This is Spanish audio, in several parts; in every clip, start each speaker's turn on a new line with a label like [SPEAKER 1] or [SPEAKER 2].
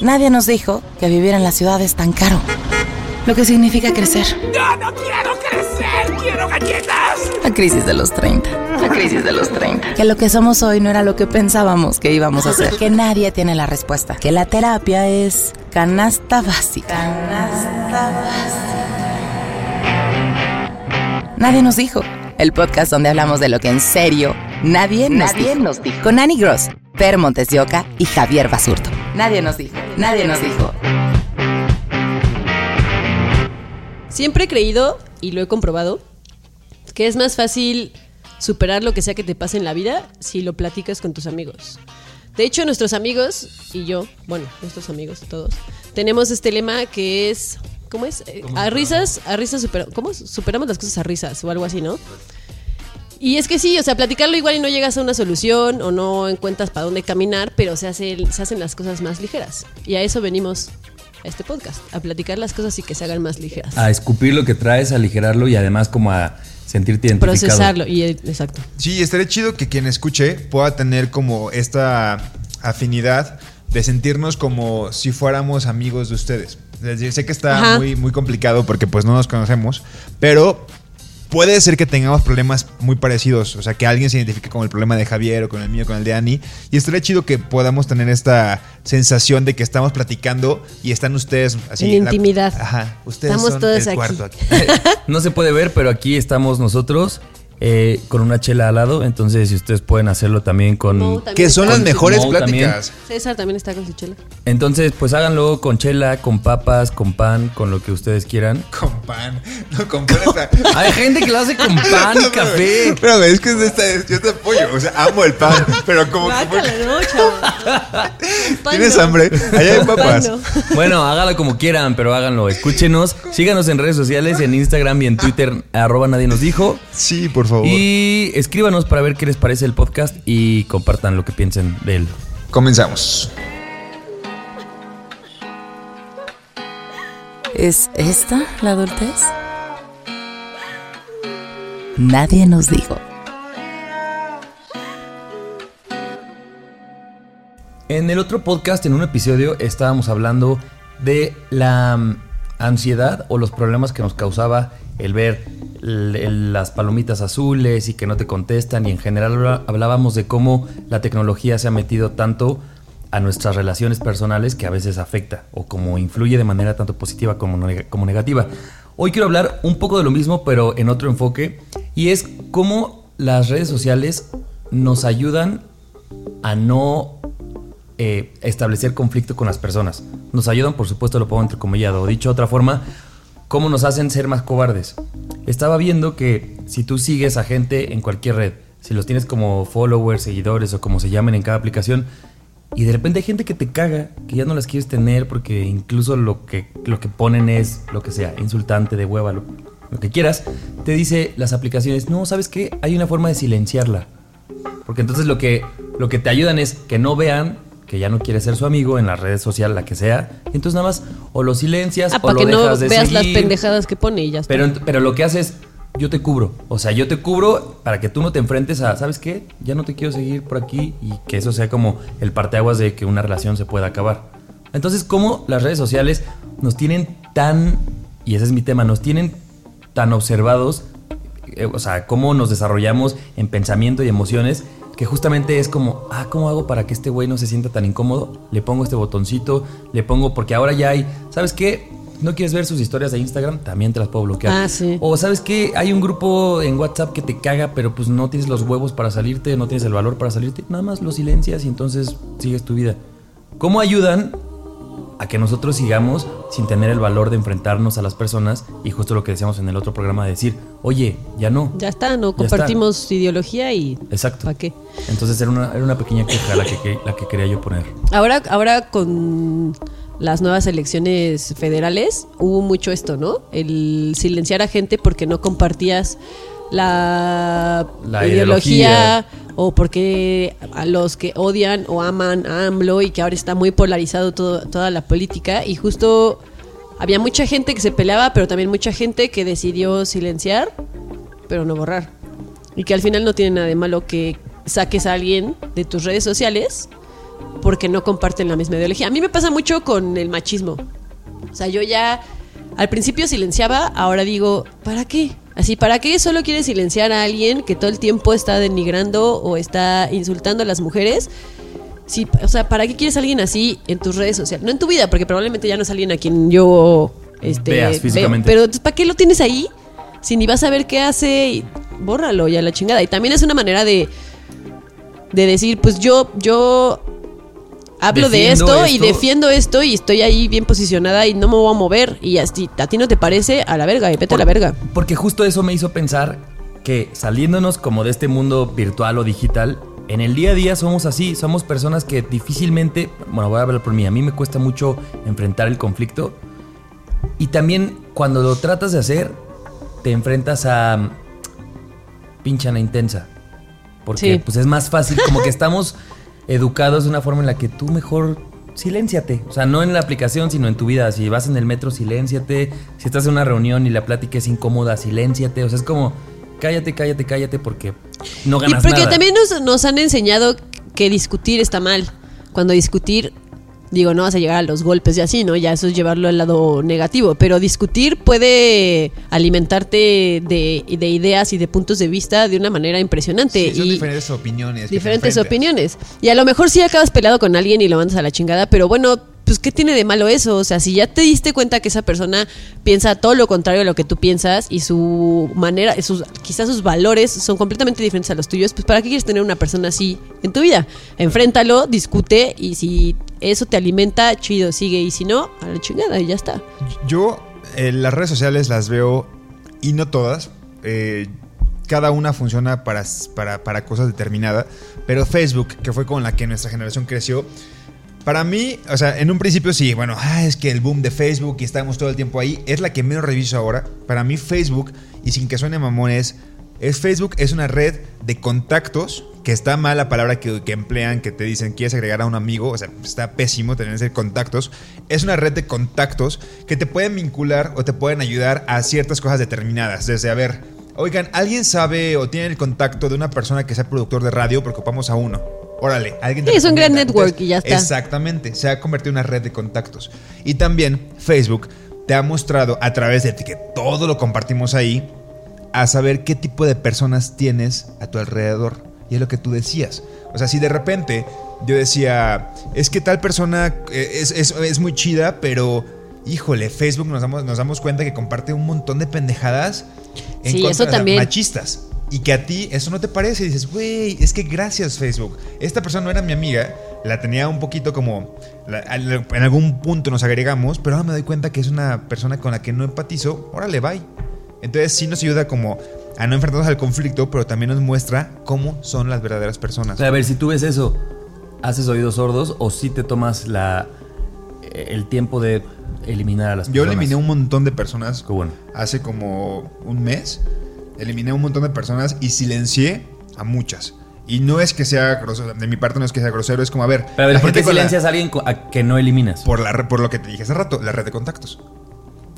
[SPEAKER 1] Nadie nos dijo que vivir en la ciudad es tan caro. Lo que significa crecer.
[SPEAKER 2] ¡No, no quiero crecer! ¡Quiero galletas!
[SPEAKER 1] La crisis de los 30.
[SPEAKER 2] La crisis de los 30.
[SPEAKER 1] Que lo que somos hoy no era lo que pensábamos que íbamos a ser. Que nadie tiene la respuesta. Que la terapia es canasta básica. Canasta básica. Nadie nos dijo. El podcast donde hablamos de lo que en serio nadie, nos,
[SPEAKER 2] Nadie
[SPEAKER 1] dijo.
[SPEAKER 2] nos dijo.
[SPEAKER 1] Con Annie Gross, Per Montes de Oca y Javier Basurto. Nadie nos dijo. Nadie nos dijo.
[SPEAKER 3] Siempre he creído, y lo he comprobado, que es más fácil superar lo que sea que te pase en la vida si lo platicas con tus amigos. De hecho, nuestros amigos y yo, bueno, nuestros amigos todos, tenemos este lema que es, ¿cómo es? Eh, a risas, a risas super- ¿cómo? Superamos las cosas a risas o algo así, ¿no? Y es que sí, o sea, platicarlo igual y no llegas a una solución o no encuentras para dónde caminar, pero se, hace, se hacen las cosas más ligeras. Y a eso venimos a este podcast, a platicar las cosas y que se hagan más ligeras.
[SPEAKER 4] A escupir lo que traes, a aligerarlo y además como a sentirte identificado.
[SPEAKER 3] procesarlo y exacto
[SPEAKER 5] Sí, estaría chido que quien escuche pueda tener como esta afinidad de sentirnos como si fuéramos amigos de ustedes. Sé que está
[SPEAKER 3] Ajá.
[SPEAKER 5] muy, muy complicado porque pues no nos conocemos, pero puede ser que tengamos problemas muy parecidos. O sea, que alguien se identifique con el problema de Javier o con el mío, con el de Ani. Y estaría chido que podamos tener esta sensación de que estamos platicando y están ustedes así.
[SPEAKER 3] En
[SPEAKER 5] la-
[SPEAKER 3] intimidad.
[SPEAKER 5] Ajá. Ustedes
[SPEAKER 3] Estamos
[SPEAKER 5] son
[SPEAKER 3] todos
[SPEAKER 5] el
[SPEAKER 3] aquí.
[SPEAKER 5] cuarto aquí.
[SPEAKER 4] No se puede ver, pero aquí estamos nosotros eh, con una chela al lado. Entonces, si ustedes pueden hacerlo también con.
[SPEAKER 3] También
[SPEAKER 5] que son las mejores
[SPEAKER 4] Mo también.
[SPEAKER 5] pláticas.
[SPEAKER 3] César también está con su chela
[SPEAKER 4] Entonces, pues háganlo con chela, con papas, con pan, con lo que ustedes quieran.
[SPEAKER 5] Con pan. No, con pan está-
[SPEAKER 4] Hay gente que lo hace con pan y café.
[SPEAKER 5] Espérame, es que es de esta, yo te apoyo. O sea, amo el pan, pero como que.
[SPEAKER 3] No, chavo. Pan
[SPEAKER 5] ¿Tienes
[SPEAKER 3] no.
[SPEAKER 5] hambre? Allá hay papas.
[SPEAKER 3] Pan
[SPEAKER 4] Bueno, hágalo como quieran, pero háganlo. Escúchenos, síganos en redes sociales, en Instagram y en Twitter, arroba nadie nos dijo.
[SPEAKER 5] Sí, por favor.
[SPEAKER 4] Y escríbanos para ver qué les parece el podcast y compartan lo que piensen de él.
[SPEAKER 5] Comenzamos.
[SPEAKER 1] ¿Es esta la adultez? Nadie nos dijo.
[SPEAKER 4] En el otro podcast, en un episodio, estábamos hablando de la ansiedad o los problemas que nos causaba el ver las palomitas azules y que no te contestan y en general hablábamos de cómo la tecnología se ha metido tanto a nuestras relaciones personales que a veces afecta o como influye de manera tanto positiva como, como negativa. Hoy quiero hablar un poco de lo mismo pero en otro enfoque y es cómo las redes sociales nos ayudan a no eh, establecer conflicto con las personas. Nos ayudan, por supuesto, lo pongo entrecomillado. O dicho de otra forma, cómo nos hacen ser más cobardes. Estaba viendo que si tú sigues a gente en cualquier red, si los tienes como followers, seguidores o como se llamen en cada aplicación, y de repente hay gente que te caga, que ya no las quieres tener porque incluso lo que, lo que ponen es lo que sea, insultante, de hueva, lo, lo que quieras, te dice las aplicaciones, no, ¿sabes qué? Hay una forma de silenciarla. Porque entonces lo que, lo que te ayudan es que no vean que ya no quieres ser su amigo en la red social, la que sea. Entonces nada más o lo silencias
[SPEAKER 3] Ah,
[SPEAKER 4] o
[SPEAKER 3] para
[SPEAKER 4] lo
[SPEAKER 3] que no
[SPEAKER 4] dejas de
[SPEAKER 3] veas las
[SPEAKER 4] seguir.
[SPEAKER 3] pendejadas que pone y ya está.
[SPEAKER 4] Pero, pero lo que hace es, yo te cubro. O sea, yo te cubro para que tú no te enfrentes a, ¿sabes qué? Ya no te quiero seguir por aquí y que eso sea como el parteaguas de que una relación se pueda acabar. Entonces, ¿cómo las redes sociales nos tienen tan, y ese es mi tema, nos tienen tan observados, eh, o sea, cómo nos desarrollamos en pensamiento y emociones, que justamente es como, ah, ¿cómo hago para que este güey no se sienta tan incómodo? Le pongo este botoncito, le pongo, porque ahora ya hay, ¿sabes qué? ¿No quieres ver sus historias de Instagram? También te las puedo bloquear.
[SPEAKER 3] Ah, sí.
[SPEAKER 4] O ¿sabes qué? Hay un grupo en WhatsApp que te caga, pero pues no tienes los huevos para salirte, no tienes el valor para salirte. Nada más lo silencias y entonces sigues tu vida. ¿Cómo ayudan a que nosotros sigamos sin tener el valor de enfrentarnos a las personas y justo lo que decíamos en el otro programa de decir, oye, ya no.
[SPEAKER 3] Ya está, no
[SPEAKER 4] Ya
[SPEAKER 3] compartimos ideología y
[SPEAKER 4] Exacto.
[SPEAKER 3] ¿para qué?
[SPEAKER 4] Entonces era una, era una pequeña queja la que, que- la que quería yo poner.
[SPEAKER 3] Ahora, ahora con las nuevas elecciones federales hubo mucho esto, ¿no? El silenciar a gente porque no compartías la,
[SPEAKER 4] La
[SPEAKER 3] ideología,
[SPEAKER 4] ideología.
[SPEAKER 3] O porque a los que odian o aman a AMLO y que ahora está muy polarizado toda la política y justo había mucha gente que se peleaba, pero también mucha gente que decidió silenciar, pero no borrar. Y que al final no tiene nada de malo que saques a alguien de tus redes sociales porque no comparten la misma ideología. A mí me pasa mucho con el machismo. O sea, yo ya al principio silenciaba, ahora digo, ¿para qué? Así, ¿para qué solo quieres silenciar a alguien que todo el tiempo está denigrando o está insultando a las mujeres? Sí, o sea, ¿para qué quieres a alguien así en tus redes sociales? No en tu vida, porque probablemente ya no es alguien a quien yo este,
[SPEAKER 4] Veas
[SPEAKER 3] veo.
[SPEAKER 4] físicamente.
[SPEAKER 3] Pero ¿para qué lo tienes ahí? Si ni vas a ver qué hace, y bórralo ya la chingada. Y también es una manera de, de decir, pues yo, yo hablo de esto, y defiendo esto y estoy ahí bien posicionada y no me voy a mover. Y así, a ti no te parece, a la verga, y vete a la verga.
[SPEAKER 4] Porque justo eso me hizo pensar que saliéndonos como de este mundo virtual o digital, en el día a día somos así, somos personas que difícilmente, bueno, voy a hablar por mí, a mí me cuesta mucho enfrentar el conflicto. Y también cuando lo tratas de hacer, te enfrentas a pinchana intensa. Porque
[SPEAKER 3] Sí.
[SPEAKER 4] pues es más fácil, como que estamos educados de una forma en la que tú mejor silénciate. O sea, no en la aplicación, sino en tu vida. Si vas en el metro, silénciate. Si estás en una reunión y la plática es incómoda, silénciate. O sea, es como, cállate, cállate, cállate porque no
[SPEAKER 3] Y
[SPEAKER 4] ganas
[SPEAKER 3] porque
[SPEAKER 4] nada.
[SPEAKER 3] también nos, nos han enseñado que discutir está mal. Cuando discutir, digo, no vas a llegar a los golpes y así, ¿no? Ya eso es llevarlo al lado negativo. Pero discutir puede alimentarte de, de ideas y de puntos de vista de una manera impresionante.
[SPEAKER 5] Sí, son
[SPEAKER 3] y
[SPEAKER 5] diferentes opiniones.
[SPEAKER 3] diferentes opiniones. Y a lo mejor sí acabas peleado con alguien y lo mandas a la chingada, pero bueno, pues ¿qué tiene de malo eso? O sea, si ya te diste cuenta que esa persona piensa todo lo contrario a lo que tú piensas y su manera, sus, quizás sus valores son completamente diferentes a los tuyos, pues ¿para qué quieres tener una persona así en tu vida? Enfréntalo, discute y si eso te alimenta, chido, sigue y si no, a la chingada y ya está.
[SPEAKER 5] Yo eh, las redes sociales las veo, y no todas, eh, cada una funciona para, para, para cosas determinadas, pero Facebook, que fue con la que nuestra generación creció, para mí, o sea, en un principio sí, bueno, ah, es que el boom de Facebook y estamos todo el tiempo ahí, es la que menos reviso ahora. Para mí Facebook, y sin que suene mamón, es, es Facebook es una red de contactos, que está mal la palabra que, que emplean, que te dicen quieres agregar a un amigo, o sea, está pésimo tener ese contactos. Es una red de contactos que te pueden vincular o te pueden ayudar a ciertas cosas determinadas. Desde, a ver, oigan, ¿alguien sabe o tiene el contacto de una persona que sea productor de radio? Porque ocupamos a uno. Órale, alguien te
[SPEAKER 3] Sí, es un gran network y ya está.
[SPEAKER 5] Exactamente, se ha convertido en una red de contactos. Y también Facebook te ha mostrado a través de que todo lo compartimos ahí, a saber qué tipo de personas tienes a tu alrededor. Y es lo que tú decías. O sea, si de repente yo decía, es que tal persona eh, es, es- es muy chida, pero híjole, Facebook nos damos, nos damos cuenta que comparte un montón de pendejadas en
[SPEAKER 3] Sí,
[SPEAKER 5] contra de machistas. Y que a ti eso no te parece. Y dices, güey, es que gracias Facebook. Esta persona no era mi amiga. La tenía un poquito como... la- en algún punto nos agregamos. Pero ahora me doy cuenta que es una persona con la que no empatizo. Órale, bye. Entonces sí nos ayuda como a no enfrentarnos al conflicto. Pero también nos muestra cómo son las verdaderas personas.
[SPEAKER 4] O sea, a ver, si tú ves eso, ¿haces oídos sordos o si te tomas la el tiempo de eliminar a las
[SPEAKER 5] Yo
[SPEAKER 4] personas?
[SPEAKER 5] eliminé un montón de personas
[SPEAKER 4] Qué bueno.
[SPEAKER 5] hace como un mes. Eliminé un montón de personas y silencié a muchas. Y no es que sea grosero, de mi parte no es que sea grosero, es como, a ver,
[SPEAKER 4] Pero a ver, ¿por qué
[SPEAKER 5] con la-
[SPEAKER 4] silencias a alguien a que no eliminas?
[SPEAKER 5] por, la, por lo que te dije hace rato, la red de contactos.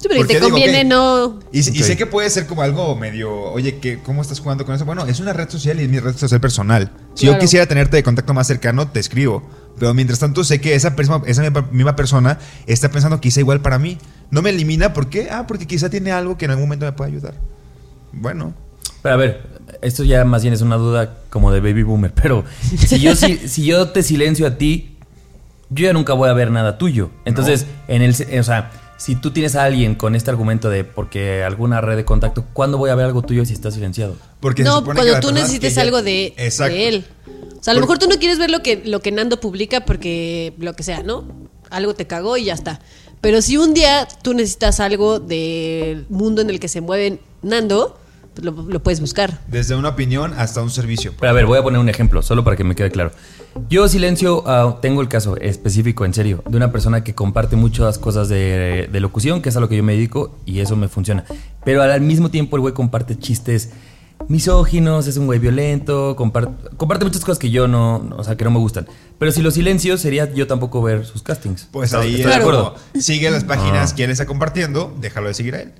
[SPEAKER 3] Sí, pero
[SPEAKER 5] Porque
[SPEAKER 3] te
[SPEAKER 5] digo,
[SPEAKER 3] conviene no...
[SPEAKER 5] Y, sé que puede ser como algo medio, oye, ¿qué, ¿cómo estás jugando con eso? Bueno, es una red social y es mi red social personal. Si yo
[SPEAKER 3] Claro.
[SPEAKER 5] quisiera tenerte de contacto más cercano, te escribo. Pero mientras tanto sé que esa, persona, esa misma- persona está pensando quizá igual para mí. No me elimina, ¿por qué? Ah, porque quizá tiene algo que en algún momento me pueda ayudar. Bueno,
[SPEAKER 4] Pero a ver, esto ya más bien es una duda como de baby boomer, pero si yo, si, si yo te silencio a ti, yo ya nunca voy a ver nada tuyo. Entonces, en el, o sea, si tú tienes a alguien con este argumento de porque alguna red de contacto, ¿cuándo voy a ver algo tuyo si está silenciado?
[SPEAKER 5] porque
[SPEAKER 3] no, cuando tú necesites algo de,
[SPEAKER 5] Exacto.
[SPEAKER 3] de él. O sea, a lo mejor tú no quieres ver lo que, lo que Nando publica porque lo que sea, ¿no? algo te cagó y ya está. Pero si un día tú necesitas algo del mundo en el que se mueven Nando, lo, lo puedes buscar.
[SPEAKER 5] Desde una opinión hasta un servicio.
[SPEAKER 4] Pero a ver, voy a poner un ejemplo, solo para que me quede claro. Yo, Silencio, ah, tengo el caso específico, en serio, de una persona que comparte muchas cosas de, de locución, que es a lo que yo me dedico, y eso me funciona. Pero al mismo tiempo el güey comparte chistes misóginos, es un güey violento, comparte, comparte muchas cosas que yo no, o sea, que no me gustan. Pero si lo silencio sería yo tampoco ver sus castings.
[SPEAKER 5] Pues
[SPEAKER 4] ¿Estás-
[SPEAKER 5] ahí
[SPEAKER 4] estás
[SPEAKER 5] es
[SPEAKER 4] de acuerdo?
[SPEAKER 5] sigue las páginas,
[SPEAKER 4] Ah.
[SPEAKER 5] quien está compartiendo, déjalo de seguir a él.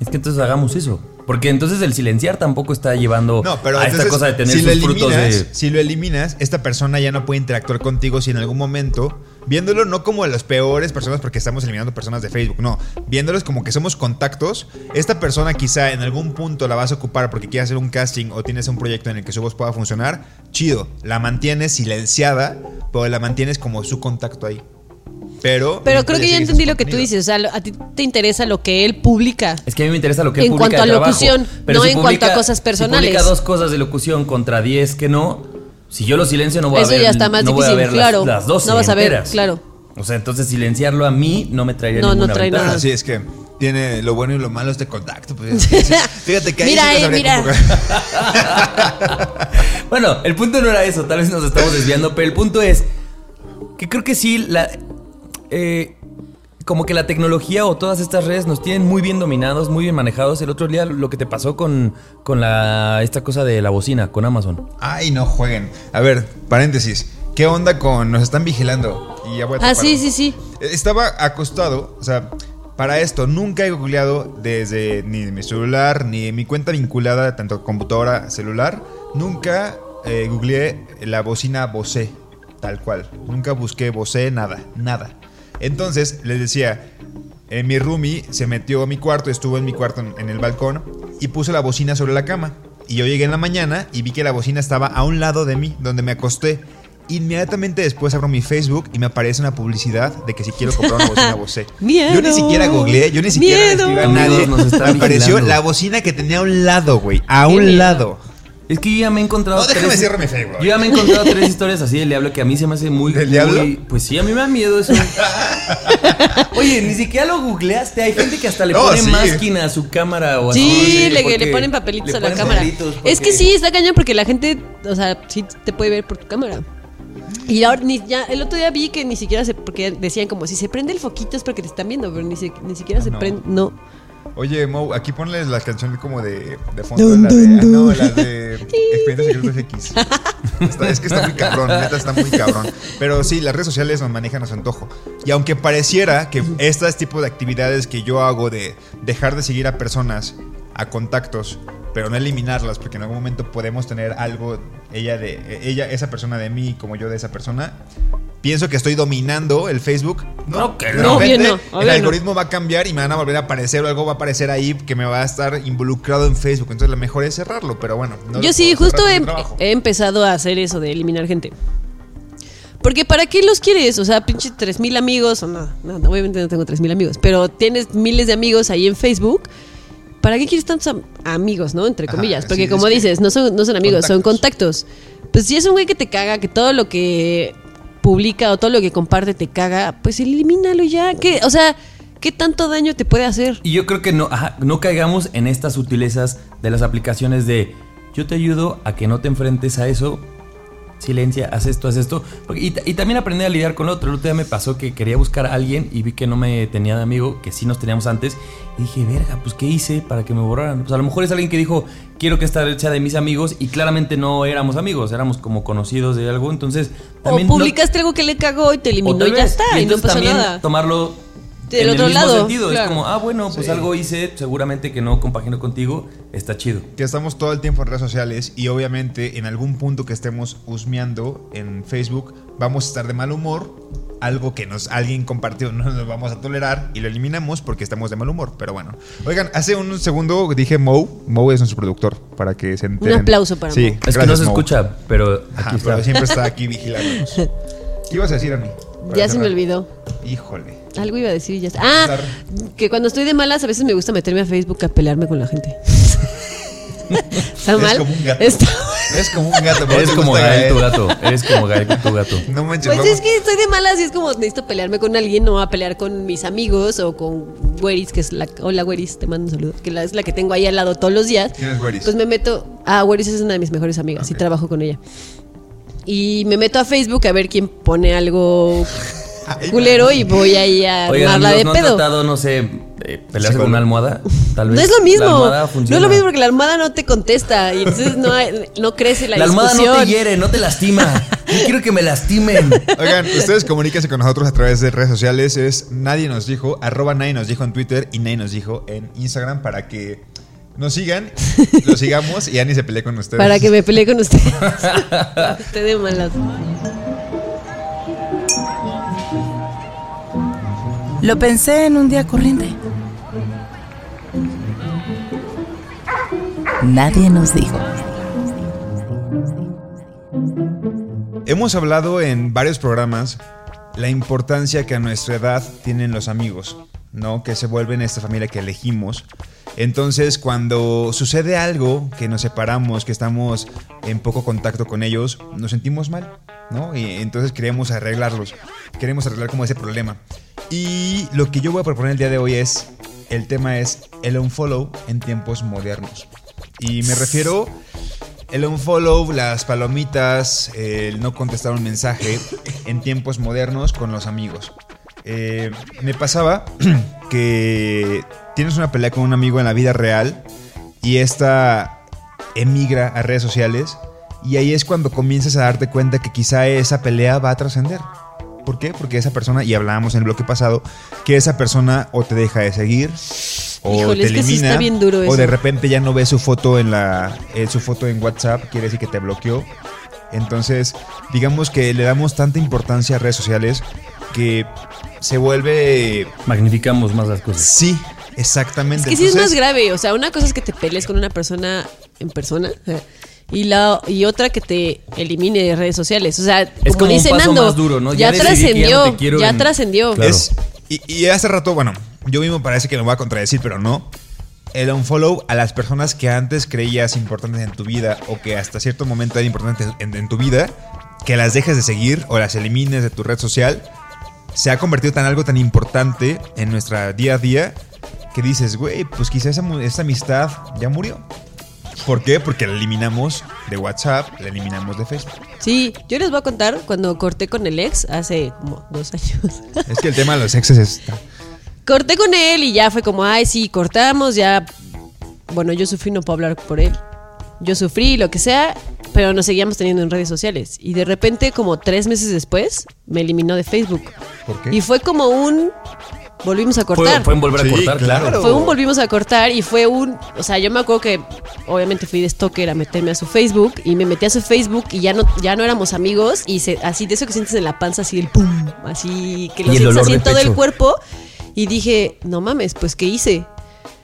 [SPEAKER 4] Es que entonces hagamos eso. Porque entonces el silenciar tampoco está llevando
[SPEAKER 5] No, pero
[SPEAKER 4] a esta cosa de tener
[SPEAKER 5] si
[SPEAKER 4] sus frutos de...
[SPEAKER 5] si lo eliminas, esta persona ya no puede interactuar contigo si en algún momento, viéndolo no como las peores personas porque estamos eliminando personas de Facebook, no, viéndolos como que somos contactos, esta persona quizá en algún punto la vas a ocupar porque quieres hacer un casting o tienes un proyecto en el que su voz pueda funcionar, chido, la mantienes silenciada, pero la mantienes como su contacto ahí. Pero
[SPEAKER 3] Pero
[SPEAKER 5] no
[SPEAKER 3] creo que ya entendí lo que tú dices. O sea, a ti te interesa lo que él publica.
[SPEAKER 4] Es que a mí me interesa lo que él
[SPEAKER 3] En
[SPEAKER 4] publica
[SPEAKER 3] cuanto
[SPEAKER 4] de
[SPEAKER 3] a
[SPEAKER 4] trabajo.
[SPEAKER 3] locución,
[SPEAKER 4] Pero
[SPEAKER 3] no
[SPEAKER 4] si
[SPEAKER 3] en cuanto a cosas
[SPEAKER 4] Si
[SPEAKER 3] personales.
[SPEAKER 4] publica dos cosas de locución contra 10 que no, si yo lo silencio no voy
[SPEAKER 3] Eso
[SPEAKER 4] a ver
[SPEAKER 3] ya está más
[SPEAKER 4] no voy a
[SPEAKER 3] difícil,
[SPEAKER 4] ver las-
[SPEAKER 3] claro.
[SPEAKER 4] Las, 12
[SPEAKER 3] No vas a ver, claro.
[SPEAKER 4] O sea, entonces silenciarlo a mí no me traería
[SPEAKER 3] No, no
[SPEAKER 4] ninguna
[SPEAKER 3] trae
[SPEAKER 4] ventaja.
[SPEAKER 3] nada.
[SPEAKER 5] Así es que tiene lo bueno y lo malo este contacto. pues, fíjate que ahí
[SPEAKER 3] Mira,
[SPEAKER 5] sí no
[SPEAKER 3] eh, mira.
[SPEAKER 5] cómo-
[SPEAKER 4] Bueno, el punto no era eso, tal vez nos estamos desviando, pero el punto es que creo que sí, la, eh, como que la tecnología o todas estas redes nos tienen muy bien dominados, muy bien manejados. El otro día lo que te pasó con, con la, esta cosa de la bocina, con Amazon.
[SPEAKER 5] Ay, no jueguen. A ver, paréntesis. ¿Qué onda con nos están vigilando? Y ya voy a
[SPEAKER 3] Ah, sí, sí, sí.
[SPEAKER 5] Estaba acostado, o sea, para esto nunca he googleado desde ni de mi celular ni de mi cuenta vinculada tanto computadora celular, nunca eh, googleé la bocina Bose, tal cual. Nunca busqué Bose, nada, nada. Entonces les decía, eh, mi roomie se metió a mi cuarto, estuvo en mi cuarto en, en el balcón y puso la bocina sobre la cama. Y yo llegué en la mañana y vi que la bocina estaba a un lado de mí, donde me acosté. Inmediatamente después abro mi Facebook y me aparece una publicidad de que si quiero comprar una bocina Bose.
[SPEAKER 3] Miedo.
[SPEAKER 5] Yo ni siquiera googleé, yo ni siquiera
[SPEAKER 3] Miedo.
[SPEAKER 5] escribí a nadie.
[SPEAKER 4] nos están
[SPEAKER 5] Me apareció
[SPEAKER 4] vigilando.
[SPEAKER 5] la bocina que tenía a un lado, güey. A
[SPEAKER 3] Qué
[SPEAKER 5] un
[SPEAKER 3] miedo.
[SPEAKER 5] lado.
[SPEAKER 4] Es que yo ya me he encontrado.
[SPEAKER 5] No, déjame cierro mi Facebook.
[SPEAKER 4] Yo ya me he encontrado tres historias así del diablo que a mí se me hace muy.
[SPEAKER 5] ¿Del
[SPEAKER 4] muy-
[SPEAKER 5] diablo?
[SPEAKER 4] Pues sí, a mí me da miedo eso. Oye, ni siquiera lo googleaste. Hay gente que hasta le
[SPEAKER 5] No,
[SPEAKER 4] pone
[SPEAKER 5] sí.
[SPEAKER 4] máquina a su cámara o así.
[SPEAKER 3] Sí, le,
[SPEAKER 4] porque
[SPEAKER 3] le ponen papelitos
[SPEAKER 4] le
[SPEAKER 3] a la
[SPEAKER 4] ponen
[SPEAKER 3] cámara. Es que sí, está cañón porque la gente, o sea, sí te puede ver por tu cámara. Y ahora ni, ya el otro día vi que ni siquiera se porque decían como si se prende el foquito es porque te están viendo, pero ni, se- ni siquiera se
[SPEAKER 5] no.
[SPEAKER 3] prende, no.
[SPEAKER 5] Oye, Mo, aquí ponles la canción como de, de fondo. la de, ah, no, la de Expedientes Secretos X. Está- es que está muy cabrón, neta, está muy cabrón. Pero sí, las redes sociales nos manejan a su antojo. Y aunque pareciera que este tipo de actividades que yo hago de dejar de seguir a personas, a contactos, pero no eliminarlas, porque en algún momento podemos tener algo, ella de ella, esa persona de mí, como yo de esa persona. Pienso que estoy dominando el Facebook.
[SPEAKER 4] No, que
[SPEAKER 5] De
[SPEAKER 4] no.
[SPEAKER 3] No,
[SPEAKER 5] el
[SPEAKER 3] no.
[SPEAKER 5] algoritmo va a cambiar y me van a volver a aparecer o algo va a aparecer ahí que me va a estar involucrado en Facebook. Entonces lo mejor es cerrarlo, pero bueno. no
[SPEAKER 3] Yo sí, justo
[SPEAKER 5] cerrar
[SPEAKER 3] he, empezado a hacer eso de eliminar gente. Porque ¿para qué los quieres? O sea, pinche 3000 amigos, o no, no, no, obviamente no tengo 3000 amigos, pero tienes miles de amigos ahí en Facebook. ¿Para qué quieres tantos am- amigos, no? Entre
[SPEAKER 5] Ajá,
[SPEAKER 3] comillas. Porque
[SPEAKER 5] sí,
[SPEAKER 3] como
[SPEAKER 5] es que-
[SPEAKER 3] dices, no son, no son amigos, son
[SPEAKER 5] Contactos.
[SPEAKER 3] Pues si es un güey que te caga, que todo lo que publica o todo lo que comparte te caga, pues elimínalo ya. ¿Qué? O sea, ¿qué tanto daño te puede hacer?
[SPEAKER 4] Y yo creo que no, ajá, no caigamos en estas sutilezas de las aplicaciones de yo te ayudo a que no te enfrentes a eso. Silencia, haz esto, haz esto. Porque- Y, y también aprender a lidiar con otro. El otro día me pasó que quería buscar a alguien y vi que no me tenía de amigo, que sí nos teníamos antes. Y dije, verga, pues ¿qué hice para que me borraran? Pues a lo mejor es alguien que dijo, quiero que esta sea de mis amigos. Y claramente no éramos amigos, éramos como conocidos de algo. Entonces, también.
[SPEAKER 3] o
[SPEAKER 4] no-
[SPEAKER 3] publicaste algo que le cagó y te eliminó y ya está, y, no
[SPEAKER 4] también
[SPEAKER 3] nada.
[SPEAKER 4] tomarlo
[SPEAKER 3] Del
[SPEAKER 4] en
[SPEAKER 3] otro
[SPEAKER 4] el mismo
[SPEAKER 3] lado,
[SPEAKER 4] sentido.
[SPEAKER 3] claro.
[SPEAKER 4] Es como, ah, bueno, pues
[SPEAKER 5] Sí.
[SPEAKER 4] algo hice, seguramente que no compagino contigo, está chido.
[SPEAKER 5] Que estamos todo el tiempo en redes sociales y obviamente en algún punto que estemos husmeando en Facebook vamos a estar de mal humor. Algo que nos alguien compartió no nos vamos a tolerar y lo eliminamos porque estamos de mal humor. Pero bueno. Oigan, hace un segundo dije Mo. Mo es nuestro productor para que se enteren.
[SPEAKER 3] aplauso para
[SPEAKER 5] sí,
[SPEAKER 3] Mo.
[SPEAKER 4] Es que no se
[SPEAKER 5] Mo.
[SPEAKER 4] escucha, pero
[SPEAKER 5] Ajá,
[SPEAKER 4] aquí
[SPEAKER 5] pero
[SPEAKER 4] está.
[SPEAKER 5] siempre está aquí vigilándonos. ¿Qué ibas a decir a mí?
[SPEAKER 3] Ya se me olvidó.
[SPEAKER 5] Híjole.
[SPEAKER 3] Algo iba a decir y ya está. Ah, que cuando estoy de malas a veces me gusta meterme a Facebook a pelearme con la gente. ¿Está
[SPEAKER 5] Es
[SPEAKER 3] mal?
[SPEAKER 5] como un gato.
[SPEAKER 3] Está,
[SPEAKER 5] Es como un gato. por
[SPEAKER 4] Eres como Gael tu
[SPEAKER 5] Gael.
[SPEAKER 4] gato. Eres como Gael tu gato.
[SPEAKER 5] No manches,
[SPEAKER 3] Pues
[SPEAKER 5] vamos-
[SPEAKER 3] es que estoy de malas y es como necesito pelearme con alguien, no a pelear con mis amigos o con Güeris, que es la. Hola Güeris, te mando un saludo. Que la- es la que tengo ahí al lado todos los días.
[SPEAKER 5] ¿Quién es Güeris?
[SPEAKER 3] Pues me meto. Ah, Güeris es una de mis mejores amigas y trabajo con ella. Y me meto a Facebook a ver quién pone algo culero y voy ahí a
[SPEAKER 4] Oigan,
[SPEAKER 3] armarla
[SPEAKER 4] amigos,
[SPEAKER 3] de
[SPEAKER 4] ¿no han
[SPEAKER 3] pedo.
[SPEAKER 4] tratado, no sé, eh, pelearse con una almohada? Tal vez.
[SPEAKER 3] No es lo
[SPEAKER 4] La
[SPEAKER 3] mismo. No es lo mismo porque la almohada no te contesta y entonces no, hay- no crece la,
[SPEAKER 4] La almohada no te hiere, no te lastima. Yo quiero que me lastimen.
[SPEAKER 5] Oigan, ustedes comuníquense con nosotros a través de redes sociales. Es Nadie nos dijo, arroba Nadie nos dijo en Twitter y Nadie nos dijo en Instagram para que nos sigan, lo sigamos y Ani se pelee con ustedes.
[SPEAKER 3] Para que me pelee con ustedes. De malas.
[SPEAKER 1] Lo pensé en un día corriente. Nadie nos dijo.
[SPEAKER 5] Hemos hablado en varios programas la importancia que a nuestra edad tienen los amigos, ¿no? Que se vuelven esta familia que elegimos. Entonces, cuando sucede algo, que nos separamos, que estamos en poco contacto con ellos, nos sentimos mal, ¿no? Y entonces queremos arreglarlos, queremos arreglar como ese problema. Y lo que yo voy a proponer el día de hoy es, el tema es el unfollow en tiempos modernos. Y me refiero el unfollow, las palomitas, el no contestar un mensaje en tiempos modernos con los amigos. Eh, me pasaba que tienes una pelea con un amigo en la vida real y esta emigra a redes sociales y ahí es cuando comienzas a darte cuenta que quizá esa pelea va a trascender. ¿Por qué? Porque esa persona, y hablábamos en el bloque pasado, que esa persona o te deja de seguir o
[SPEAKER 3] Híjole,
[SPEAKER 5] te
[SPEAKER 3] es que sí
[SPEAKER 5] elimina
[SPEAKER 3] está bien duro
[SPEAKER 5] o de repente ya no ves su foto en la eh, su foto en WhatsApp, quiere decir que te bloqueó. Entonces, digamos que le damos tanta importancia a redes sociales que se vuelve
[SPEAKER 4] Magnificamos más las cosas.
[SPEAKER 5] sí, exactamente.
[SPEAKER 3] Es que sí es más grave. O sea, una cosa es que te pelees con una persona en persona. Y, la, y otra que te elimine de redes sociales. O sea, como,
[SPEAKER 4] como un
[SPEAKER 3] dice
[SPEAKER 4] paso
[SPEAKER 3] Nando,
[SPEAKER 4] más duro, ¿no?
[SPEAKER 3] ya,
[SPEAKER 4] no
[SPEAKER 3] trascendió. Ya
[SPEAKER 4] en-
[SPEAKER 3] trascendió.
[SPEAKER 4] Claro.
[SPEAKER 5] Es, y, y hace rato, bueno, yo mismo parece que lo voy a contradecir, pero no. El unfollow a las personas que antes creías importantes en tu vida o que hasta cierto momento eran importantes en, en tu vida, que las dejes de seguir o las elimines de tu red social, se ha convertido en algo tan importante en nuestra día a día que dices, güey, pues quizá esa, esa amistad ya murió. ¿Por qué? Porque la eliminamos de WhatsApp, la eliminamos de Facebook.
[SPEAKER 3] Sí, yo les voy a contar cuando corté con el ex hace como dos años.
[SPEAKER 5] Es que el tema de los exes es...
[SPEAKER 3] corté con él y ya fue como, ay, sí, cortamos, ya. Bueno, yo sufrí, no puedo hablar por él. Yo sufrí, lo que sea, pero nos seguíamos teniendo en redes sociales. Y de repente, como tres meses después, me eliminó de Facebook.
[SPEAKER 5] ¿Por qué?
[SPEAKER 3] Y fue como un. Volvimos a cortar.
[SPEAKER 4] fue en volver
[SPEAKER 5] Sí,
[SPEAKER 4] a cortar, claro.
[SPEAKER 3] Fue un volvimos a cortar y fue un, o sea, yo me acuerdo que obviamente fui de stalker a meterme a su Facebook y me metí a su Facebook y ya no ya no éramos amigos y se, así de eso que sientes en la panza así el pum, así que lo
[SPEAKER 4] Y
[SPEAKER 3] sientes así en todo el cuerpo y dije, "No mames, pues qué hice."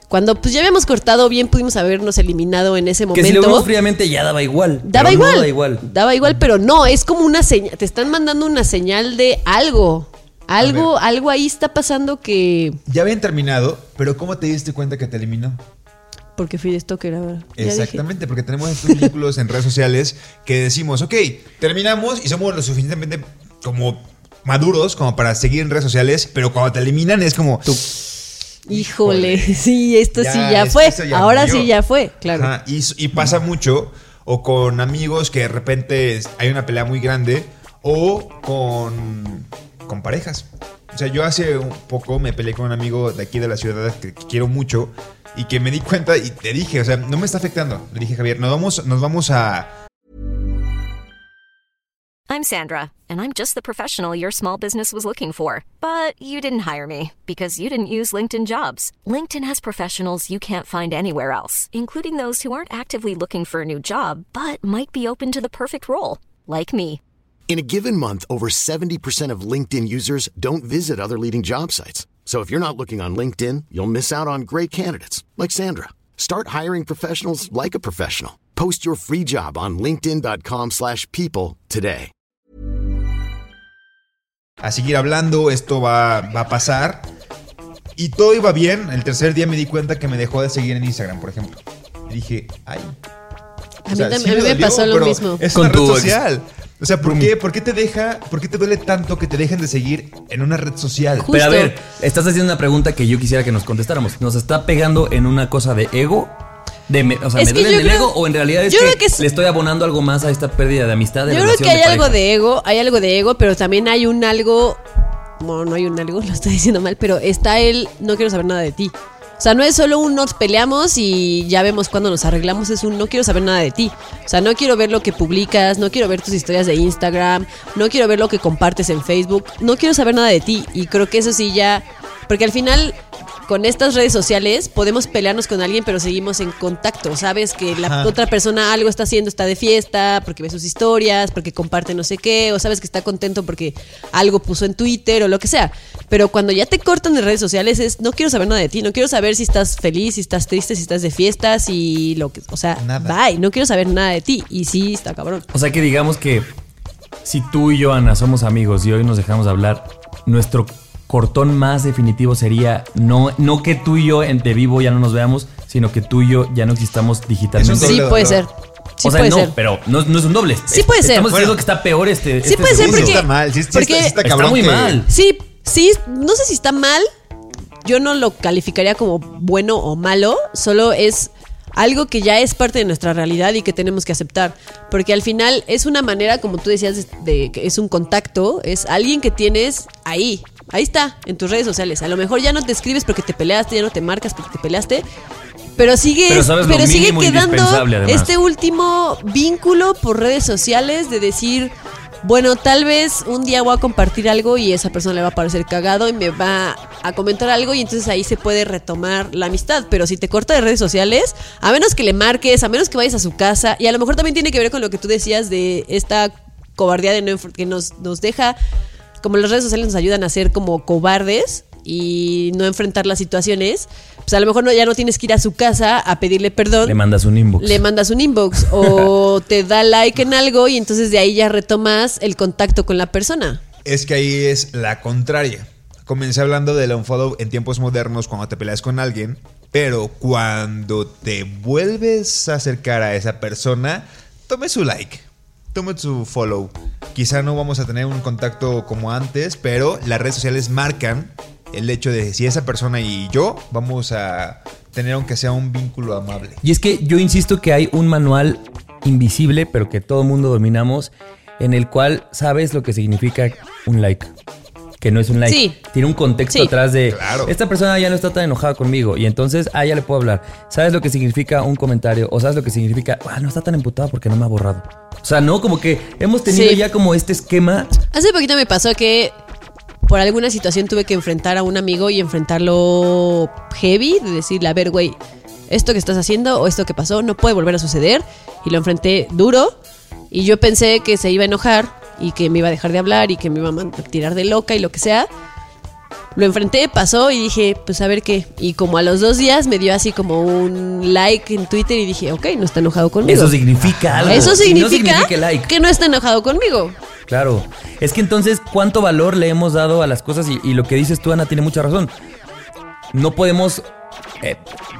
[SPEAKER 3] Cuando pues ya habíamos cortado bien pudimos habernos eliminado en ese
[SPEAKER 4] Que
[SPEAKER 3] momento.
[SPEAKER 4] si lo vemos fríamente ya daba igual.
[SPEAKER 3] Daba
[SPEAKER 4] no
[SPEAKER 3] igual.
[SPEAKER 4] da igual.
[SPEAKER 3] Daba igual, pero no, es como una señal. Te están mandando una señal de algo. Algo, algo ahí está pasando que.
[SPEAKER 5] Ya habían terminado, pero ¿cómo te diste cuenta que te eliminó?
[SPEAKER 3] Porque fui de stalker ahora.
[SPEAKER 5] Exactamente, porque tenemos estos vínculos en redes sociales que decimos, ok, terminamos y somos lo suficientemente como maduros como para seguir en redes sociales, pero cuando te eliminan es como...
[SPEAKER 3] Híjole, sí, esto
[SPEAKER 5] Ya,
[SPEAKER 3] sí ya fue.
[SPEAKER 5] ya
[SPEAKER 3] Ahora
[SPEAKER 5] murió.
[SPEAKER 3] sí ya fue, claro.
[SPEAKER 5] Ajá, y, y pasa mucho, o con amigos que de repente hay una pelea muy grande, o con, con parejas. O sea, yo hace un poco me peleé con un amigo de aquí de la ciudad que, que quiero mucho y que me di cuenta y te dije, o sea, no me está afectando. Le dije, Javier, nos vamos, nos vamos a,
[SPEAKER 6] I'm Sandra, and I'm just the professional your small business was looking for. But you didn't hire me because you didn't use LinkedIn jobs. LinkedIn has professionals you can't find anywhere else, including those who aren't actively looking for a new job but might be open to the perfect role, like me.
[SPEAKER 7] In a given month, over 70% of LinkedIn users don't visit other leading job sites. So if you're not looking on LinkedIn, you'll miss out on great candidates like Sandra. Start hiring professionals like a professional. Post your free job on linkedin.com/people slash people today.
[SPEAKER 5] a seguir hablando, esto va, va a pasar. Y todo iba bien. El tercer día me di cuenta que me dejó de seguir en Instagram, por ejemplo. Y dije, ay,
[SPEAKER 3] A mí también- a mí me pasó lo mismo.
[SPEAKER 5] Es
[SPEAKER 4] Con
[SPEAKER 5] una red
[SPEAKER 4] tu ex.
[SPEAKER 5] O sea, ¿por qué, ¿por qué te deja, por qué te duele tanto que te dejen de seguir en una red social?
[SPEAKER 3] Justo.
[SPEAKER 4] Pero a ver, estás haciendo una pregunta que yo quisiera que nos contestáramos. ¿Nos está pegando en una cosa de ego? De me- o sea,
[SPEAKER 3] Es
[SPEAKER 4] ¿me duele el
[SPEAKER 3] creo-
[SPEAKER 4] ego o en realidad es
[SPEAKER 3] yo
[SPEAKER 4] que,
[SPEAKER 3] creo que es-
[SPEAKER 4] le estoy abonando algo más a esta pérdida de amistad? De
[SPEAKER 3] Yo creo que hay
[SPEAKER 4] de
[SPEAKER 3] algo de ego, hay algo de ego, pero también hay un algo. No, no hay un algo, lo estoy diciendo mal, pero está el no quiero saber nada de ti. O sea, no es solo un nos peleamos y ya vemos cuando nos arreglamos, es un no quiero saber nada de ti. O sea, no quiero ver lo que publicas, no quiero ver tus historias de Instagram, no quiero ver lo que compartes en Facebook, no quiero saber nada de ti. Y creo que eso sí ya. Porque al final, con estas redes sociales, podemos pelearnos con alguien, pero seguimos en contacto. Sabes que la
[SPEAKER 5] Ajá.
[SPEAKER 3] otra persona algo está haciendo, está de fiesta, porque ve sus historias, porque comparte no sé qué, o sabes que está contento porque algo puso en Twitter o lo que sea. Pero cuando ya te cortan de redes sociales es, no quiero saber nada de ti, no quiero saber si estás feliz, si estás triste, si estás de fiesta, si lo que, o sea,
[SPEAKER 5] Nada.
[SPEAKER 3] bye, no quiero saber nada de ti. Y sí, está cabrón.
[SPEAKER 4] O sea que digamos que si tú y yo, Ana, somos amigos y hoy nos dejamos de hablar, nuestro cortón más definitivo sería no, no que tú y yo en de vivo ya no nos veamos, sino que tú y yo ya no existamos digitalmente.
[SPEAKER 3] Sí puede ser. Sí
[SPEAKER 4] o sea,
[SPEAKER 3] puede
[SPEAKER 4] no,
[SPEAKER 3] ser.
[SPEAKER 4] pero no, no es un doble.
[SPEAKER 3] Sí puede ser.
[SPEAKER 4] Estamos diciendo que está peor este.
[SPEAKER 3] Sí
[SPEAKER 4] este
[SPEAKER 3] puede ser.
[SPEAKER 5] Sí
[SPEAKER 3] porque-
[SPEAKER 5] está mal, sí, sí
[SPEAKER 3] porque-
[SPEAKER 5] está, está
[SPEAKER 4] Está muy
[SPEAKER 5] que-
[SPEAKER 4] mal.
[SPEAKER 3] Sí, sí, no sé si está mal. Yo no lo calificaría como bueno o malo. Solo es algo que ya es parte de nuestra realidad y que tenemos que aceptar. Porque al final es una manera, como tú decías, de, de que es un contacto. Es alguien que tienes ahí. Ahí está, en tus redes sociales. A lo mejor ya no te escribes porque te peleaste, ya no te marcas porque te peleaste. Pero sigue,
[SPEAKER 4] Pero
[SPEAKER 3] sigue quedando este último vínculo por redes sociales de decir, bueno, tal vez un día voy a compartir algo y esa persona le va a parecer cagado y me va a comentar algo y entonces ahí se puede retomar la amistad. Pero si te corta de redes sociales, a menos que le marques, a menos que vayas a su casa, y a lo mejor también tiene que ver con lo que tú decías de esta cobardía de no que nos, nos deja, como las redes sociales nos ayudan a ser como cobardes y no enfrentar las situaciones, pues a lo mejor no, ya no tienes que ir a su casa a pedirle perdón
[SPEAKER 4] Le mandas un inbox.
[SPEAKER 3] le mandas un inbox o te da like en algo y entonces de ahí ya retomas el contacto con la persona.
[SPEAKER 5] Es que ahí es la contraria. Comencé hablando del unfollow en tiempos modernos cuando te peleas con alguien, pero cuando te vuelves a acercar a esa persona, tome su like, tome su follow. Quizá no vamos a tener un contacto como antes, pero las redes sociales marcan el hecho de si esa persona y yo vamos a tener aunque sea un vínculo amable.
[SPEAKER 4] Y es que yo insisto que hay un manual invisible, pero que todo mundo dominamos, en el cual sabes lo que significa un like. Que no es un like.
[SPEAKER 3] Sí.
[SPEAKER 4] Tiene un contexto
[SPEAKER 3] Sí.
[SPEAKER 4] atrás de.
[SPEAKER 5] Claro.
[SPEAKER 4] Esta persona ya no está tan enojada conmigo. Y entonces, ah, ya le puedo hablar. ¿Sabes lo que significa un comentario? O sabes lo que significa. Ah, no está tan emputado porque no me ha borrado. O sea, no, como que hemos tenido
[SPEAKER 3] Sí.
[SPEAKER 4] ya como este esquema.
[SPEAKER 3] Hace poquito me pasó que por alguna situación tuve que enfrentar a un amigo y enfrentarlo heavy, de decirle, a ver, güey, esto que estás haciendo o esto que pasó no puede volver a suceder. Y lo enfrenté duro y yo pensé que se iba a enojar y que me iba a dejar de hablar y que me iba a tirar de loca y lo que sea. Lo enfrenté, pasó y dije, pues a ver qué. Y como a los dos días me dio así como un like en Twitter y dije, ok, no está enojado conmigo.
[SPEAKER 4] Eso significa algo.
[SPEAKER 3] Eso
[SPEAKER 4] no
[SPEAKER 3] significa,
[SPEAKER 4] significa like.
[SPEAKER 3] que no está enojado conmigo.
[SPEAKER 4] Claro. Es que entonces, ¿cuánto valor le hemos dado a las cosas? Y, y lo que dices tú, Ana, tiene mucha razón. No podemos eh,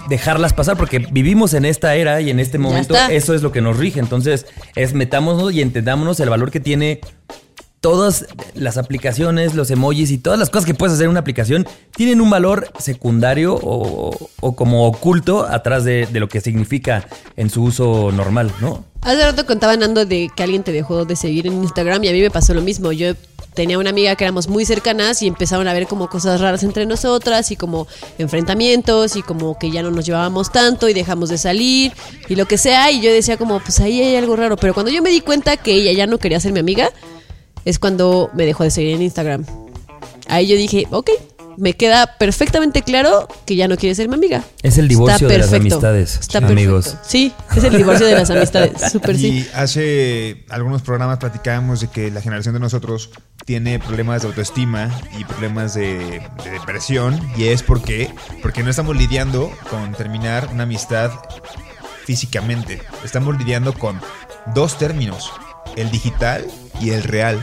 [SPEAKER 4] dejarlas pasar porque vivimos en esta era y en este momento eso es lo que nos rige. Entonces, es metámonos y entendámonos el valor que tiene todas las aplicaciones, los emojis y todas las cosas que puedes hacer en una aplicación tienen un valor secundario o, como oculto atrás de, de lo que significa en su uso normal, ¿no?
[SPEAKER 3] Hace rato contaba Nando de que alguien te dejó de seguir en Instagram y a mí me pasó lo mismo. Yo tenía una amiga que éramos muy cercanas y empezaron a ver como cosas raras entre nosotras y como enfrentamientos y como que ya no nos llevábamos tanto y dejamos de salir y lo que sea. Y yo decía como, pues ahí hay algo raro. Pero cuando yo me di cuenta que ella ya no quería ser mi amiga, es cuando me dejó de seguir en Instagram. Ahí yo dije, ok, me queda perfectamente claro que ya no quiere ser mi amiga.
[SPEAKER 4] Es el divorcio
[SPEAKER 3] Está
[SPEAKER 4] de las amistades,
[SPEAKER 3] Está
[SPEAKER 4] amigos.
[SPEAKER 3] perfecto. Sí, es el divorcio de las amistades. Súper sí.
[SPEAKER 5] Y hace algunos programas platicábamos de que la generación de nosotros tiene problemas de autoestima y problemas de, de depresión. Y es porque, porque no estamos lidiando con terminar una amistad físicamente. Estamos lidiando con dos términos, el digital y el real.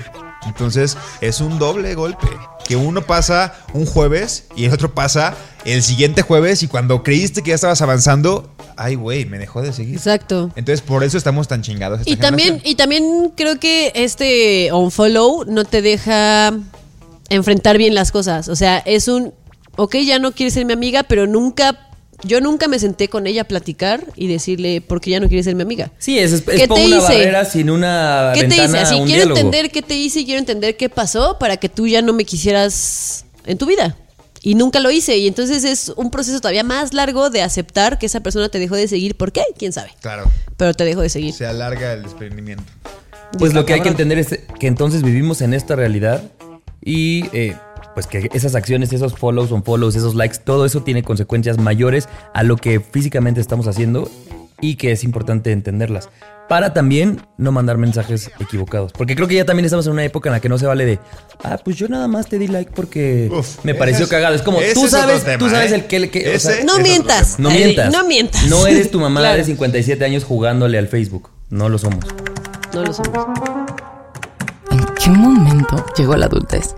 [SPEAKER 5] Entonces es un doble golpe. Que uno pasa un jueves y el otro pasa el siguiente jueves y cuando creíste que ya estabas avanzando, ay, güey, me dejó de seguir.
[SPEAKER 3] Exacto.
[SPEAKER 5] Entonces, por eso estamos tan chingados. esta
[SPEAKER 3] Y también,
[SPEAKER 5] generación.
[SPEAKER 3] y también creo que este unfollow no te deja enfrentar bien las cosas. O sea, es un, ok, ya no quieres ser mi amiga, pero nunca, yo nunca me senté con ella a platicar y decirle por qué ya no quieres ser mi amiga.
[SPEAKER 4] Sí, es, es,
[SPEAKER 3] ¿Qué te
[SPEAKER 4] una
[SPEAKER 3] hice?
[SPEAKER 4] barrera sin una
[SPEAKER 3] ¿Qué te
[SPEAKER 4] ventana
[SPEAKER 3] hice?
[SPEAKER 4] a
[SPEAKER 3] Así
[SPEAKER 4] un
[SPEAKER 3] quiero
[SPEAKER 4] diálogo.
[SPEAKER 3] entender qué te hice y quiero entender qué pasó para que tú ya no me quisieras en tu vida. Y nunca lo hice. Y entonces es un proceso todavía más largo de aceptar que esa persona te dejó de seguir. ¿Por qué? ¿Quién sabe?
[SPEAKER 5] Claro,
[SPEAKER 3] Pero te dejó de seguir.
[SPEAKER 5] se alarga el desprendimiento.
[SPEAKER 4] Pues lo que hay que entender es que entonces vivimos en esta realidad y eh, pues que esas acciones, esos follows, unfollows, esos likes, todo eso tiene consecuencias mayores a lo que físicamente estamos haciendo y que es importante entenderlas. Para también no mandar mensajes equivocados. Porque creo que ya también estamos en una época en la que no se vale de, ah, pues yo nada más te di like porque
[SPEAKER 5] Uf,
[SPEAKER 4] me pareció
[SPEAKER 5] es-
[SPEAKER 4] cagado. Es como, tú sabes,
[SPEAKER 5] tema,
[SPEAKER 4] tú sabes
[SPEAKER 5] ¿eh?
[SPEAKER 4] el que... el que o sea,
[SPEAKER 5] Ese-
[SPEAKER 3] No mientas.
[SPEAKER 4] no mientas.
[SPEAKER 3] no mientas.
[SPEAKER 4] No eres tu mamá
[SPEAKER 3] Claro.
[SPEAKER 4] de 57 años jugándole al Facebook. No lo somos.
[SPEAKER 3] No lo somos.
[SPEAKER 1] ¿En qué momento llegó la adultez?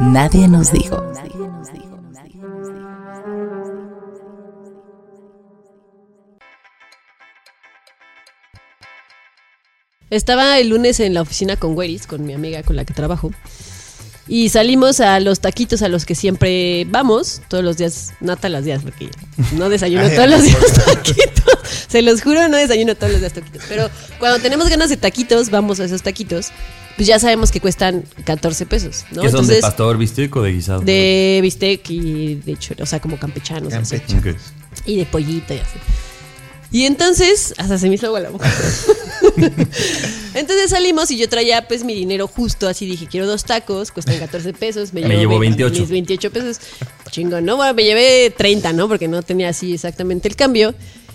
[SPEAKER 1] Nadie nos dijo.
[SPEAKER 3] Estaba el lunes en la oficina con Weris, con mi amiga con la que trabajo. Y salimos a los taquitos a los que siempre vamos, todos los días, no todos los días, porque no desayuno
[SPEAKER 5] Ay,
[SPEAKER 3] todos los días taquitos. Se los juro, no desayuno todos los días taquitos. Pero cuando tenemos ganas de taquitos, vamos a esos taquitos. Pues ya sabemos que cuestan 14 pesos, ¿no?
[SPEAKER 4] ¿Qué son de pastor, bistec o de guisado?
[SPEAKER 3] de bistec y de hecho, o sea, como campechanos. así.
[SPEAKER 5] Campeche.
[SPEAKER 4] Ok.
[SPEAKER 3] Y de pollito y así. Y entonces, hasta se me hizo agua la boca. entonces salimos y yo traía pues mi dinero justo, así dije, quiero dos tacos, cuestan 14 pesos. Me,
[SPEAKER 4] Me
[SPEAKER 3] llevo
[SPEAKER 4] llevo
[SPEAKER 3] ve-
[SPEAKER 4] 28.
[SPEAKER 3] Mis 28 pesos. Chingón, ¿no? Bueno, me llevé 30, ¿no? Porque no tenía así exactamente el cambio.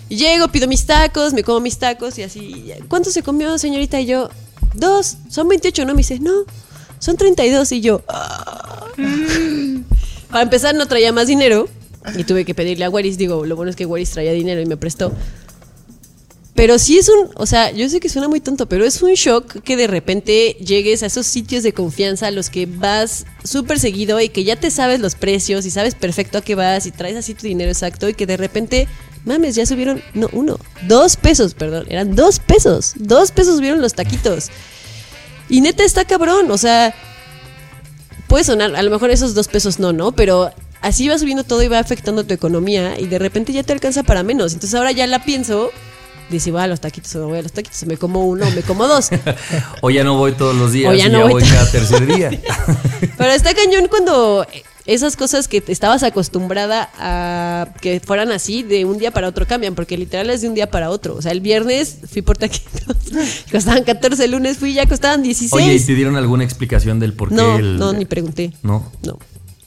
[SPEAKER 3] Y llego, pido mis tacos, me como mis tacos y así. ¿Cuánto se comió, señorita? Y yo, dos, son 28, ¿no? Me dice, no, son 32. Y yo, "Ah". Para empezar, no traía más dinero y tuve que pedirle a Waris. Digo, lo bueno es que Waris traía dinero y me prestó. Pero sí es un, o sea, yo sé que suena muy tonto, pero es un shock que de repente llegues a esos sitios de confianza a los que vas súper seguido y que ya te sabes los precios y sabes perfecto a qué vas y traes así tu dinero exacto y que de repente, mames, ya subieron, no, uno, dos pesos, perdón, eran dos pesos, dos pesos subieron los taquitos. Y neta está cabrón, o sea, puede sonar, a lo mejor esos dos pesos no, ¿no? Pero así va subiendo todo y va afectando tu economía y de repente ya te alcanza para menos. Entonces ahora ya la pienso, dice, voy a los taquitos o no voy a los taquitos, me como uno, me como dos.
[SPEAKER 4] O ya no voy todos los días,
[SPEAKER 3] O ya
[SPEAKER 4] y
[SPEAKER 3] no
[SPEAKER 4] ya
[SPEAKER 3] voy
[SPEAKER 4] cada tercer día.
[SPEAKER 3] Pero está cañón cuando esas cosas que te estabas acostumbrada a que fueran así, de un día para otro cambian, porque literal es de un día para otro. O sea, el viernes fui por taquitos, costaban 14, el lunes fui y ya costaban 16.
[SPEAKER 4] Oye, ¿y te dieron alguna explicación del por qué
[SPEAKER 3] no,
[SPEAKER 4] el-
[SPEAKER 3] no, ni pregunté.
[SPEAKER 4] No.
[SPEAKER 3] No.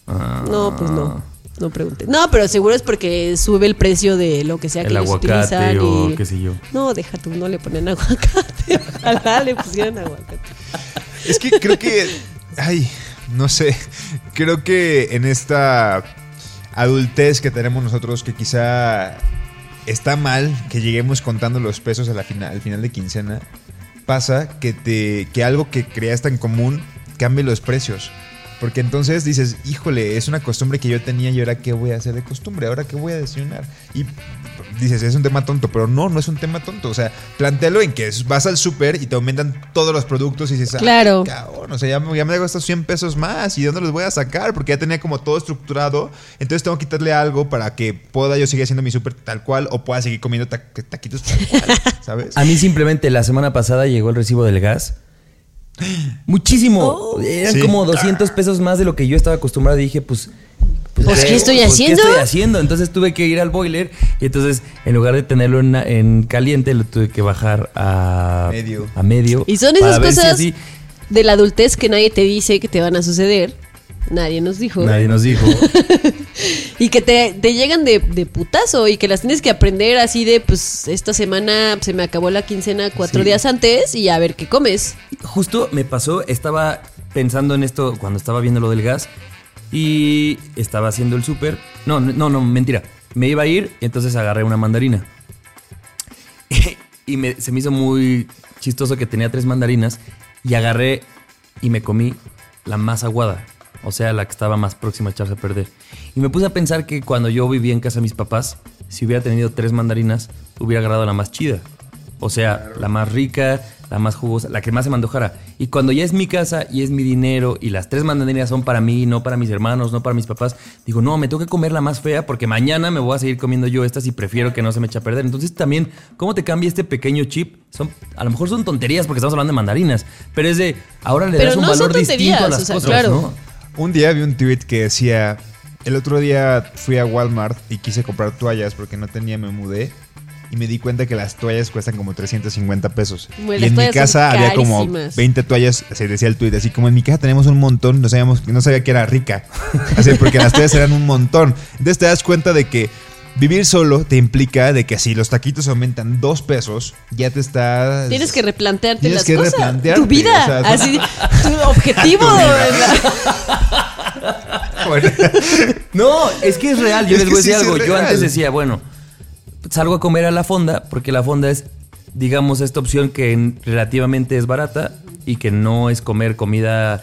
[SPEAKER 4] Ah.
[SPEAKER 3] No, pues no. No pregunté. No, pero seguro es porque sube el precio de lo que sea que
[SPEAKER 4] El
[SPEAKER 3] ellos utilizan.
[SPEAKER 4] o
[SPEAKER 3] y-
[SPEAKER 4] qué sé yo.
[SPEAKER 3] No, deja tú, no le ponen aguacate. Ojalá le pusieran aguacate.
[SPEAKER 5] Es que creo que. Ay, no sé. Creo que en esta adultez que tenemos nosotros, que quizá está mal que lleguemos contando los pesos a la final, al final de quincena, pasa que, te, que algo que creas tan común cambie los precios. Porque entonces dices, híjole, es una costumbre que yo tenía y ahora qué voy a hacer de costumbre, ahora qué voy a desayunar. Y dices, es un tema tonto, pero no, no es un tema tonto. O sea, plantealo en que vas al súper y te aumentan todos los productos y dices, "Ay,
[SPEAKER 3] Claro.
[SPEAKER 5] cabrón, o sea, ya, me- ya me debo estos 100 pesos más y ¿de dónde los voy a sacar? Porque ya tenía como todo estructurado. Entonces tengo que quitarle algo para que pueda yo seguir haciendo mi súper tal cual o pueda seguir comiendo ta- taquitos tal cual, ¿sabes?
[SPEAKER 4] A mí simplemente la semana pasada llegó el recibo del gas. Muchísimo.
[SPEAKER 3] Oh.
[SPEAKER 4] Eran
[SPEAKER 5] Sí.
[SPEAKER 4] como 200 pesos más de lo que yo estaba acostumbrado. Y dije, pues.
[SPEAKER 3] Pues, ¿qué estoy haciendo?
[SPEAKER 4] ¿Qué estoy haciendo? Entonces tuve que ir al boiler. Y entonces, en lugar de tenerlo en, en caliente, lo tuve que bajar a
[SPEAKER 5] Medio.
[SPEAKER 4] A medio
[SPEAKER 3] Y son esas
[SPEAKER 4] si
[SPEAKER 3] cosas
[SPEAKER 4] así-
[SPEAKER 3] de la adultez que nadie te dice que te van a suceder. Nadie nos dijo.
[SPEAKER 4] Nadie nos dijo.
[SPEAKER 3] Y que te, te llegan de, de putazo y que las tienes que aprender así de, pues, esta semana se me acabó la quincena cuatro
[SPEAKER 4] Sí.
[SPEAKER 3] días antes y a ver qué comes.
[SPEAKER 4] Justo me pasó, estaba pensando en esto cuando estaba viendo lo del gas y estaba haciendo el súper. No, no, no, mentira. Me iba a ir y entonces agarré una mandarina. y me- se me hizo muy chistoso que tenía tres mandarinas y agarré y me comí la más aguada. O sea, la que estaba más próxima a echarse a perder. Y me puse a pensar que cuando yo vivía en casa de mis papás, si hubiera tenido tres mandarinas, hubiera agarrado la más chida. O sea, la más rica, la más jugosa, la que más se me antojara. Y cuando ya es mi casa y es mi dinero y las tres mandarinas son para mí, no para mis hermanos, no para mis papás, digo, no, me tengo que comer la más fea porque mañana me voy a seguir comiendo yo estas y prefiero que no se me eche a perder. Entonces también, ¿cómo te cambia este pequeño chip? Son, a lo mejor son tonterías porque estamos hablando de mandarinas, pero es de, ahora le
[SPEAKER 3] Pero
[SPEAKER 4] das un
[SPEAKER 3] no
[SPEAKER 4] valor distinto a las
[SPEAKER 3] o sea,
[SPEAKER 4] cosas,
[SPEAKER 3] claro.
[SPEAKER 4] ¿no?
[SPEAKER 5] Un día vi un tweet que decía, el otro día fui a Walmart y quise comprar toallas porque no tenía, me mudé. Y me di cuenta que las toallas cuestan como 350 pesos.
[SPEAKER 3] Bueno,
[SPEAKER 5] y en mi casa había como
[SPEAKER 3] carísimas.
[SPEAKER 5] 20 toallas, se decía el tweet, así como en mi casa tenemos un montón, no sabíamos, no sabía que era rica. Así porque las toallas eran un montón. Entonces te das cuenta de que vivir solo te implica de que si los taquitos aumentan dos pesos, ya te estás...
[SPEAKER 3] Tienes que replantearte
[SPEAKER 5] Tienes
[SPEAKER 3] las
[SPEAKER 5] que
[SPEAKER 3] cosas.
[SPEAKER 5] replantearte,
[SPEAKER 3] tu vida.
[SPEAKER 5] o sea,
[SPEAKER 3] así, tu objetivo.
[SPEAKER 5] Bueno,
[SPEAKER 4] No, es que es real. Yo
[SPEAKER 5] Es
[SPEAKER 4] les voy a decir
[SPEAKER 5] sí,
[SPEAKER 4] algo. Yo
[SPEAKER 5] real.
[SPEAKER 4] antes decía, bueno, salgo a comer a la fonda porque la fonda es, digamos, esta opción que en- relativamente es barata y que no es comer comida,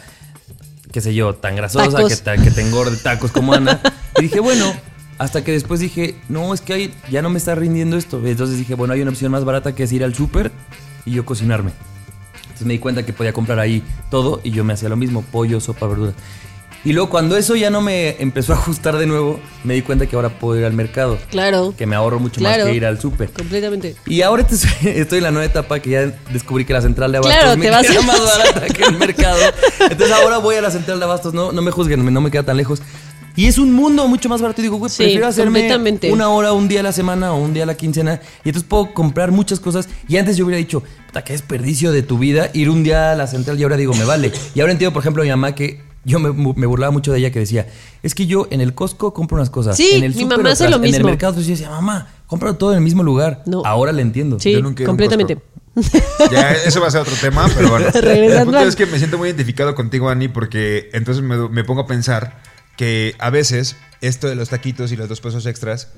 [SPEAKER 4] qué sé yo, tan grasosa
[SPEAKER 3] Tacos.
[SPEAKER 4] que, ta- que te engorde tacos como Ana. Y dije, bueno, hasta que después dije, no, es que hay, ya no me está rindiendo esto. Entonces dije, bueno, hay una opción más barata que es ir al súper y yo cocinarme. Entonces me di cuenta que podía comprar ahí todo y yo me hacía lo mismo, pollo, sopa, verduras. Y luego cuando eso ya no me empezó a ajustar de nuevo, me di cuenta que ahora puedo ir al mercado.
[SPEAKER 3] Claro.
[SPEAKER 4] Que me ahorro mucho
[SPEAKER 3] Claro.
[SPEAKER 4] más que ir al súper.
[SPEAKER 3] Completamente.
[SPEAKER 4] Y ahora estoy, en la nueva etapa que ya descubrí que la central de abastos
[SPEAKER 3] Claro,
[SPEAKER 4] me
[SPEAKER 3] te vas
[SPEAKER 4] queda
[SPEAKER 3] a-
[SPEAKER 4] más barata que el mercado. Entonces ahora voy a la central de abastos, no, no me juzguen, no me queda tan lejos. Y es un mundo mucho más barato. Y digo, güey,
[SPEAKER 3] Sí,
[SPEAKER 4] prefiero hacerme una hora, un día a la semana o un día a la quincena. Y entonces puedo comprar muchas cosas. Y antes yo hubiera dicho, puta, qué desperdicio de tu vida ir un día a la central. Y ahora digo, me vale. Y ahora entiendo, por ejemplo, a mi mamá que yo me, me burlaba mucho de ella que decía, es que yo en el Costco compro unas cosas.
[SPEAKER 3] Sí,
[SPEAKER 4] en el
[SPEAKER 3] mi mamá hace
[SPEAKER 4] otras,
[SPEAKER 3] lo
[SPEAKER 4] En el
[SPEAKER 3] mismo.
[SPEAKER 4] mercado, yo decía, mamá, compra todo en el mismo lugar.
[SPEAKER 3] No.
[SPEAKER 4] Ahora le entiendo.
[SPEAKER 3] Sí,
[SPEAKER 5] Yo nunca
[SPEAKER 3] completamente.
[SPEAKER 5] Ya, eso va a ser otro tema, pero bueno.
[SPEAKER 3] Regresando
[SPEAKER 5] El punto
[SPEAKER 3] al-
[SPEAKER 5] es que me siento muy identificado contigo, Ani, porque entonces me, me pongo a pensar que a veces esto de los taquitos y los dos pesos extras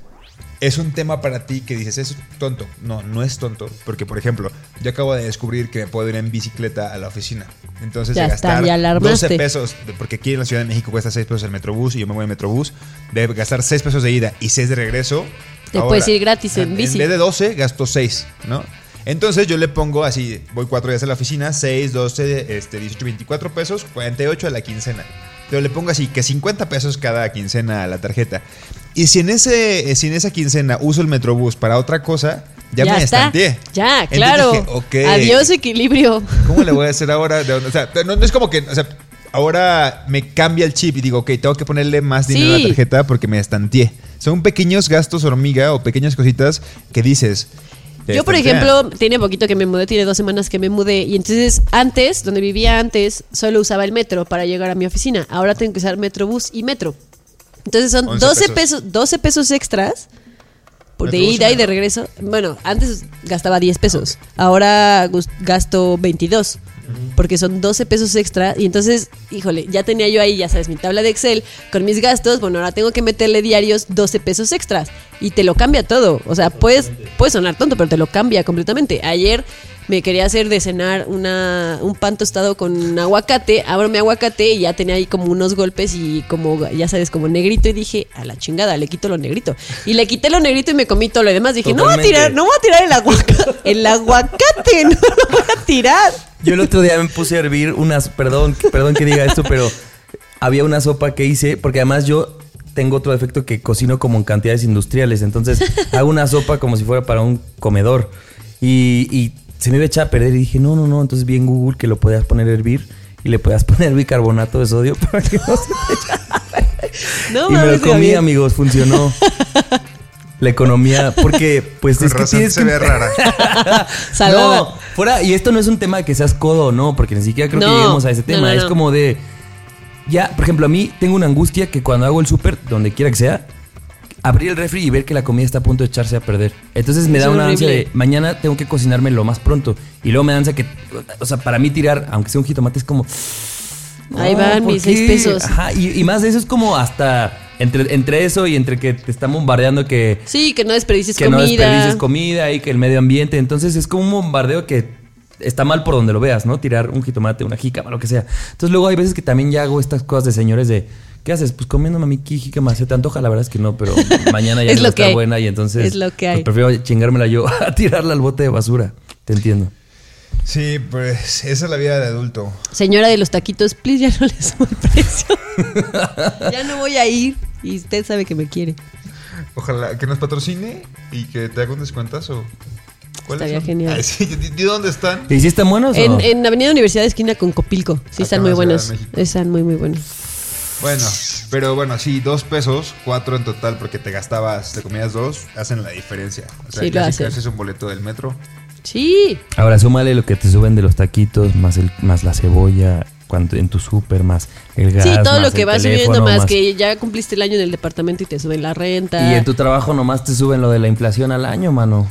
[SPEAKER 5] es un tema para ti que dices, es tonto. No, no es tonto. Porque, por ejemplo, yo acabo de descubrir que me puedo ir en bicicleta a la oficina. Entonces,
[SPEAKER 3] Ya
[SPEAKER 5] de
[SPEAKER 3] está,
[SPEAKER 5] gastar
[SPEAKER 3] ya la
[SPEAKER 5] 12
[SPEAKER 3] armaste.
[SPEAKER 5] pesos, porque aquí en la Ciudad de México cuesta 6 pesos el metrobús y yo me voy en metrobús, de gastar 6 pesos de ida y 6 de regreso.
[SPEAKER 3] Te puedes ir gratis en bici.
[SPEAKER 5] En vez de 12, gasto 6, ¿no? Entonces yo le pongo así, voy 4 días a la oficina, 6, 12, este, 18, 24 pesos, 48 a la quincena. Pero le pongo así, que 50 pesos cada quincena a la tarjeta. Y si en, ese, eh, si en esa quincena uso el Metrobús para otra cosa, ya, me estanteé.
[SPEAKER 3] Ya, claro.
[SPEAKER 5] dije.
[SPEAKER 3] Adiós equilibrio.
[SPEAKER 5] ¿Cómo le voy a hacer ahora? O sea, no, no es como que, o sea, ahora me cambia el chip y digo, ok, tengo que ponerle más dinero a la tarjeta porque me estanteé. Son pequeños gastos hormiga o pequeñas cositas que dices. Te
[SPEAKER 3] Yo, por
[SPEAKER 5] estantean.
[SPEAKER 3] ejemplo, tiene poquito que me mudé, tiene dos semanas que me mudé. Y entonces, antes, donde vivía antes, solo usaba el metro para llegar a mi oficina. Ahora tengo que usar metrobús y metro. Entonces son
[SPEAKER 5] 11
[SPEAKER 3] 12
[SPEAKER 5] pesos.
[SPEAKER 3] pesos. 12 pesos extras por de ida y de regreso. Bueno, antes gastaba 10 pesos. Ahora gasto 22. Porque son 12 pesos extra. Y entonces, híjole, ya tenía yo ahí, ya sabes, mi tabla de Excel con mis gastos. Bueno, ahora tengo que meterle diarios 12 pesos extras. Y te lo cambia todo. O sea, puedes, puede sonar tonto, pero te lo cambia completamente. Ayer me quería hacer de cenar una, un pan tostado con aguacate. Abro mi aguacate y ya tenía ahí como unos golpes y como, ya sabes, como negrito. Y dije, a la chingada, le quito lo negrito. Y le quité lo negrito y me comí todo lo demás. Dije, no voy a tirar, no voy a tirar el aguacate. El aguacate, no lo voy a tirar.
[SPEAKER 4] Yo el otro día me puse a hervir unas, perdón, perdón que diga esto, pero había una sopa que hice, porque además yo tengo otro defecto que cocino como en cantidades industriales, entonces hago una sopa como si fuera para un comedor y, y se me iba a echar a perder y dije, no, no, no, entonces vi en Google que lo podías poner a hervir y le podías poner bicarbonato de sodio para que no se te echara.
[SPEAKER 3] No
[SPEAKER 4] y me lo comí, amigos, funcionó. La economía, porque pues
[SPEAKER 5] Con
[SPEAKER 4] es que tienes
[SPEAKER 5] se
[SPEAKER 4] que
[SPEAKER 5] ve rara.
[SPEAKER 3] Salada.
[SPEAKER 4] no, fuera, y esto no es un tema de que seas codo, no, porque ni siquiera creo que lleguemos a ese tema.
[SPEAKER 3] no,
[SPEAKER 4] Es como de. Ya, por ejemplo, a mí tengo una angustia que cuando hago el súper, donde quiera que sea, abrir el refri y ver que la comida está a punto de echarse a perder. Entonces me
[SPEAKER 3] Es
[SPEAKER 4] da una ansia de mañana tengo que cocinarme lo más pronto. Y luego me da ansia que. O sea, para mí tirar, aunque sea un jitomate, es como.
[SPEAKER 3] Ahí van
[SPEAKER 4] ¿por
[SPEAKER 3] mis seis pesos.
[SPEAKER 4] Ajá, y, y más de eso es como hasta. Entre, entre eso y entre que te están bombardeando que
[SPEAKER 3] Sí, que no desperdicies
[SPEAKER 4] que
[SPEAKER 3] comida.
[SPEAKER 4] no desperdicies comida y que el medio ambiente. Entonces es como un bombardeo que está mal por donde lo veas, ¿no? Tirar un jitomate, una jícama, lo que sea. Entonces luego hay veces que también ya hago estas cosas de señores de, ¿qué haces? Pues comiéndome a mi jícama, ¿se te antoja? La verdad es que no, pero mañana ya
[SPEAKER 3] Es
[SPEAKER 4] no
[SPEAKER 3] lo que hay.
[SPEAKER 4] buena y entonces
[SPEAKER 3] Es lo que hay.
[SPEAKER 4] pues, prefiero chingármela yo a tirarla al bote de basura. Te entiendo.
[SPEAKER 5] Sí, pues esa es la vida de adulto.
[SPEAKER 3] Señora de los taquitos, please ya no le subo el precio. ya no voy a ir. Y usted sabe que me quiere.
[SPEAKER 5] Ojalá que nos patrocine y que te haga un descuentazo. ¿Cuáles
[SPEAKER 3] Estaría
[SPEAKER 5] son?
[SPEAKER 3] genial.
[SPEAKER 5] Ay, sí, ¿de- de dónde están?
[SPEAKER 4] ¿Y si están buenos o
[SPEAKER 3] En,
[SPEAKER 4] no?
[SPEAKER 3] en Avenida Universidad esquina con Copilco. Sí,
[SPEAKER 5] Acá
[SPEAKER 3] están muy
[SPEAKER 5] de
[SPEAKER 3] buenos. Están muy, muy buenos.
[SPEAKER 5] Bueno, pero bueno, sí, dos pesos, cuatro en total, porque te gastabas, te comías dos, hacen la diferencia. O sea,
[SPEAKER 3] Sí, lo hacen.
[SPEAKER 5] es un boleto del metro.
[SPEAKER 3] Sí.
[SPEAKER 4] Ahora súmale lo que te suben de los taquitos, más el, más la cebolla, cuando en tu súper, más el gas.
[SPEAKER 3] Sí, todo lo
[SPEAKER 4] más
[SPEAKER 3] que
[SPEAKER 4] teléfono,
[SPEAKER 3] subiendo, más, que ya cumpliste el año en el departamento y te suben la renta.
[SPEAKER 4] Y en tu trabajo nomás te suben lo de la inflación al año, mano.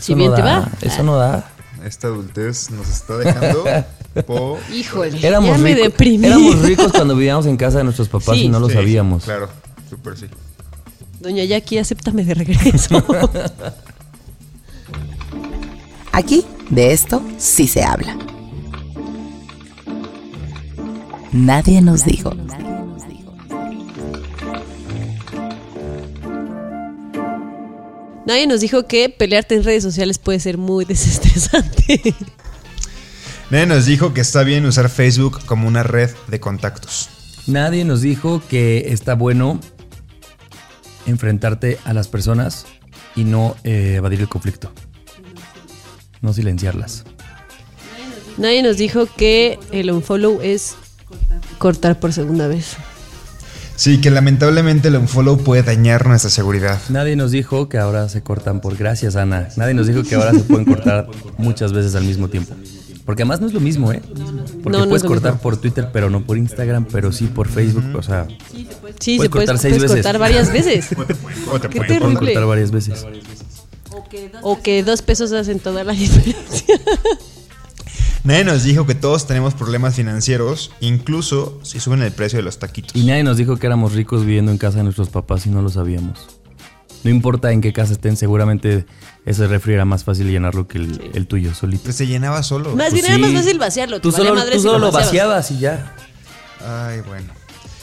[SPEAKER 3] Si
[SPEAKER 4] Eso
[SPEAKER 3] bien
[SPEAKER 4] no
[SPEAKER 3] te
[SPEAKER 4] da,
[SPEAKER 3] va.
[SPEAKER 4] Eso no da.
[SPEAKER 5] Esta adultez nos está dejando po...
[SPEAKER 3] Híjole,
[SPEAKER 4] Éramos,
[SPEAKER 3] ya me
[SPEAKER 4] ricos,
[SPEAKER 3] deprimí.
[SPEAKER 4] éramos ricos cuando vivíamos en casa de nuestros papás
[SPEAKER 3] Sí.
[SPEAKER 4] y no lo
[SPEAKER 5] Sí,
[SPEAKER 4] sabíamos.
[SPEAKER 5] Claro, súper sí.
[SPEAKER 3] Doña Jackie, acéptame de regreso.
[SPEAKER 1] Aquí, de esto, sí se habla. Nadie nos dijo.
[SPEAKER 3] Nadie nos dijo que pelearte en redes sociales puede ser muy desestresante.
[SPEAKER 5] Nadie nos dijo que está bien usar Facebook como una red de contactos.
[SPEAKER 4] Nadie nos dijo que está bueno enfrentarte a las personas y no eh, evadir el conflicto. No silenciarlas.
[SPEAKER 3] Nadie nos dijo que el unfollow es cortar por segunda vez.
[SPEAKER 5] Sí, que lamentablemente el unfollow puede dañar nuestra seguridad.
[SPEAKER 4] Nadie nos dijo que ahora se cortan por gracias, Ana. Nadie nos dijo que ahora se pueden cortar muchas veces al mismo tiempo. Porque además no es lo mismo, ¿eh? Porque
[SPEAKER 3] No, no
[SPEAKER 4] puedes cortar
[SPEAKER 3] mismo.
[SPEAKER 4] por Twitter, pero no por Instagram, pero sí por Facebook. O sea,
[SPEAKER 3] Sí,
[SPEAKER 4] Puedes
[SPEAKER 3] se puede
[SPEAKER 4] cortar seis
[SPEAKER 3] puedes
[SPEAKER 4] veces.
[SPEAKER 3] cortar varias veces.
[SPEAKER 5] O te
[SPEAKER 3] Qué
[SPEAKER 5] pueden-
[SPEAKER 4] pueden
[SPEAKER 3] terrible.
[SPEAKER 4] cortar varias veces.
[SPEAKER 3] O que dos pesos hacen toda la diferencia.
[SPEAKER 5] Nadie nos dijo que todos tenemos problemas financieros, incluso si suben el precio de los taquitos.
[SPEAKER 4] Y nadie nos dijo que éramos ricos viviendo en casa de nuestros papás y no lo sabíamos. No importa en qué casa estén, seguramente ese refri era más fácil llenarlo que el, el tuyo solito.
[SPEAKER 5] Pues se llenaba solo.
[SPEAKER 3] Más
[SPEAKER 4] Pues
[SPEAKER 3] bien era más fácil vaciarlo.
[SPEAKER 4] Tú solo,
[SPEAKER 3] madre
[SPEAKER 4] tú
[SPEAKER 3] si
[SPEAKER 4] solo lo
[SPEAKER 3] vaciabas.
[SPEAKER 4] vaciabas y ya.
[SPEAKER 5] Ay, bueno.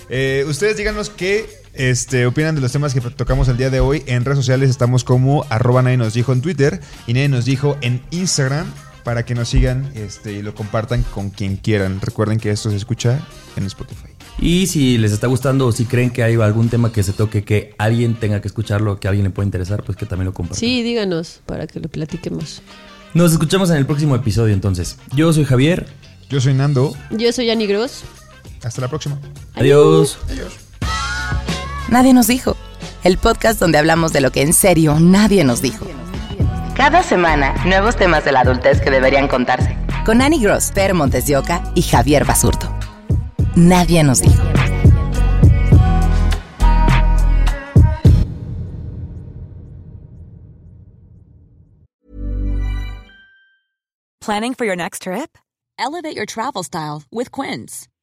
[SPEAKER 5] Eh, ustedes díganos qué este, opinan de los temas que tocamos el día de hoy. En redes sociales estamos como arroba nadie nos dijo en Twitter y nadie nos dijo en Instagram para que nos sigan este, y lo compartan con quien quieran. Recuerden que esto se escucha en Spotify.
[SPEAKER 4] Y si les está gustando o si creen que hay algún tema que se toque que alguien tenga que escucharlo, que a alguien le pueda interesar, pues que también lo compartan.
[SPEAKER 3] Sí, díganos para que lo platiquemos.
[SPEAKER 4] Nos escuchamos en el próximo episodio entonces. Yo soy Javier.
[SPEAKER 5] Yo soy Nando.
[SPEAKER 3] Yo soy Annie Gross.
[SPEAKER 5] Hasta la próxima.
[SPEAKER 4] Adiós.
[SPEAKER 1] Nadie nos dijo. El podcast donde hablamos de lo que en serio nadie nos dijo. Cada semana, nuevos temas de la adultez que deberían contarse. Con Annie Gross, Per Montes de Oca y Javier Basurto. Nadie nos dijo.
[SPEAKER 8] Planning for your next trip? Elevate your travel style with Quince.